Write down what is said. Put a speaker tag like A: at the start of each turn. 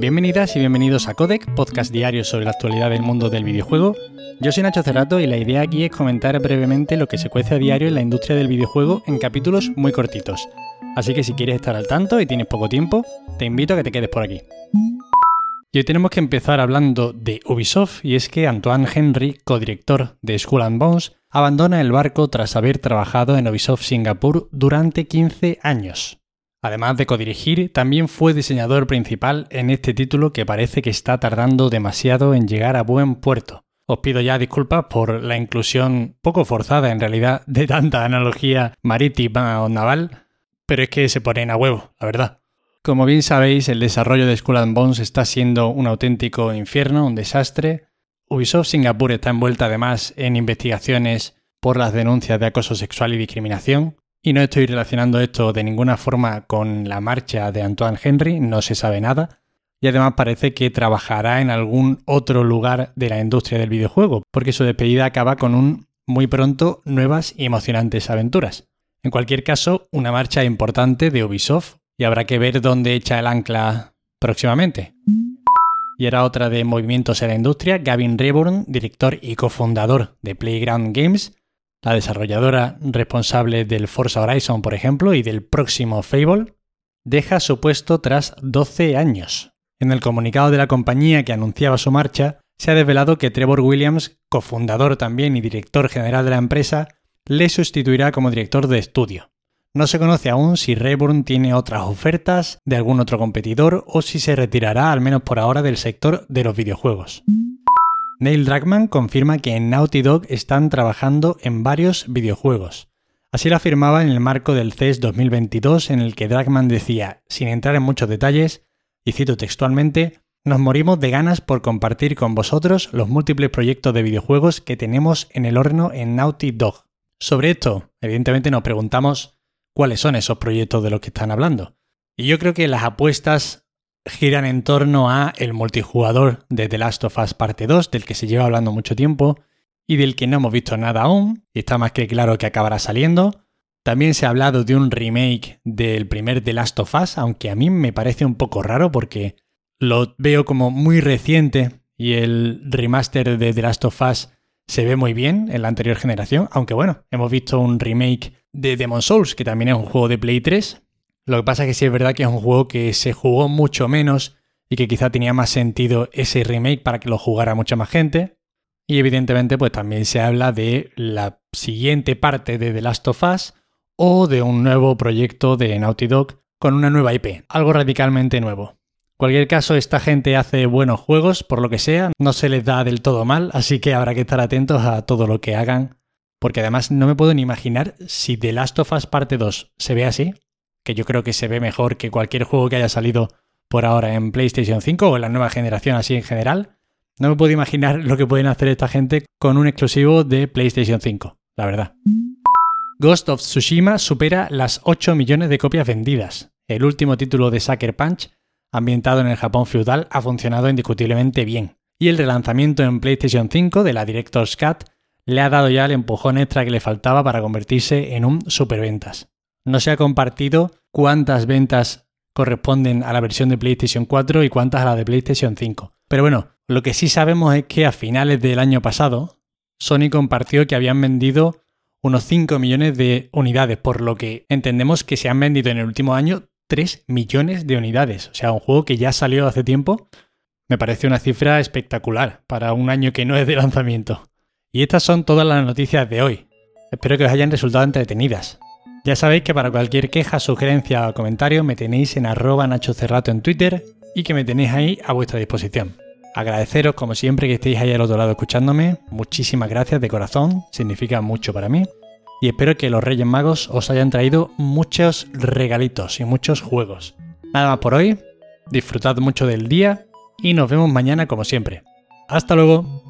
A: Bienvenidas y bienvenidos a Codec, podcast diario sobre la actualidad del mundo del videojuego. Yo soy Nacho Cerrato y la idea aquí es comentar brevemente lo que se cuece a diario en la industria del videojuego en capítulos muy cortitos. Así que si quieres estar al tanto y tienes poco tiempo, te invito a que te quedes por aquí. Y hoy tenemos que empezar hablando de Ubisoft y es que Antoine Henry, codirector de Skull and Bones, abandona el barco tras haber trabajado en Ubisoft Singapur durante 15 años. Además de codirigir, también fue diseñador principal en este título que parece que está tardando demasiado en llegar a buen puerto. Os pido ya disculpas por la inclusión poco forzada en realidad de tanta analogía marítima o naval, pero es que se ponen a huevo, la verdad. Como bien sabéis, el desarrollo de Skull and Bones está siendo un auténtico infierno, un desastre. Ubisoft Singapur está envuelta además en investigaciones por las denuncias de acoso sexual y discriminación, y no estoy relacionando esto de ninguna forma con la marcha de Antoine Henry, no se sabe nada. Y además parece que trabajará en algún otro lugar de la industria del videojuego, porque su despedida acaba con un muy pronto nuevas y emocionantes aventuras. En cualquier caso, una marcha importante de Ubisoft y habrá que ver dónde echa el ancla próximamente. Y era otra de movimientos en la industria, Gavin Reborn, director y cofundador de Playground Games, la desarrolladora responsable del Forza Horizon, por ejemplo, y del próximo Fable, deja su puesto tras 12 años. En el comunicado de la compañía que anunciaba su marcha, se ha desvelado que Trevor Williams, cofundador también y director general de la empresa, le sustituirá como director de estudio. No se conoce aún si Rayburn tiene otras ofertas de algún otro competidor o si se retirará al menos por ahora del sector de los videojuegos. Neil Druckmann confirma que en Naughty Dog están trabajando en varios videojuegos. Así lo afirmaba en el marco del CES 2022 en el que Druckmann decía, sin entrar en muchos detalles, y cito textualmente, nos morimos de ganas por compartir con vosotros los múltiples proyectos de videojuegos que tenemos en el horno en Naughty Dog. Sobre esto, evidentemente nos preguntamos cuáles son esos proyectos de los que están hablando. Y yo creo que las apuestas giran en torno a el multijugador de The Last of Us Parte 2, del que se lleva hablando mucho tiempo y del que no hemos visto nada aún, y está más que claro que acabará saliendo. También se ha hablado de un remake del primer The Last of Us, aunque a mí me parece un poco raro porque lo veo como muy reciente y el remaster de The Last of Us se ve muy bien en la anterior generación, aunque bueno, hemos visto un remake de Demon Souls, que también es un juego de Play 3, lo que pasa es que sí es verdad que es un juego que se jugó mucho menos y que quizá tenía más sentido ese remake para que lo jugara mucha más gente. Y evidentemente pues también se habla de la siguiente parte de The Last of Us o de un nuevo proyecto de Naughty Dog con una nueva IP, algo radicalmente nuevo. Cualquier caso, esta gente hace buenos juegos, por lo que sea, no se les da del todo mal, así que habrá que estar atentos a todo lo que hagan, porque además no me puedo ni imaginar si The Last of Us parte 2 se ve así, que yo creo que se ve mejor que cualquier juego que haya salido por ahora en PlayStation 5 o en la nueva generación así en general. No me puedo imaginar lo que pueden hacer esta gente con un exclusivo de PlayStation 5, la verdad. Ghost of Tsushima supera las 8 millones de copias vendidas. El último título de Sucker Punch, ambientado en el Japón feudal, ha funcionado indiscutiblemente bien. Y el relanzamiento en PlayStation 5 de la Director's Cut le ha dado ya el empujón extra que le faltaba para convertirse en un superventas. No se ha compartido cuántas ventas corresponden a la versión de PlayStation 4 y cuántas a la de PlayStation 5. Pero bueno, lo que sí sabemos es que a finales del año pasado, Sony compartió que habían vendido unos 5 millones de unidades, por lo que entendemos que se han vendido en el último año 3 millones de unidades. O sea, un juego que ya salió hace tiempo. Me parece una cifra espectacular para un año que no es de lanzamiento. Y estas son todas las noticias de hoy. Espero que os hayan resultado entretenidas. Ya sabéis que para cualquier queja, sugerencia o comentario me tenéis en arroba nachocerrato en Twitter y que me tenéis ahí a vuestra disposición. Agradeceros como siempre que estéis ahí al otro lado escuchándome. Muchísimas gracias de corazón, significa mucho para mí. Y espero que los Reyes Magos os hayan traído muchos regalitos y muchos juegos. Nada más por hoy, disfrutad mucho del día y nos vemos mañana como siempre. Hasta luego.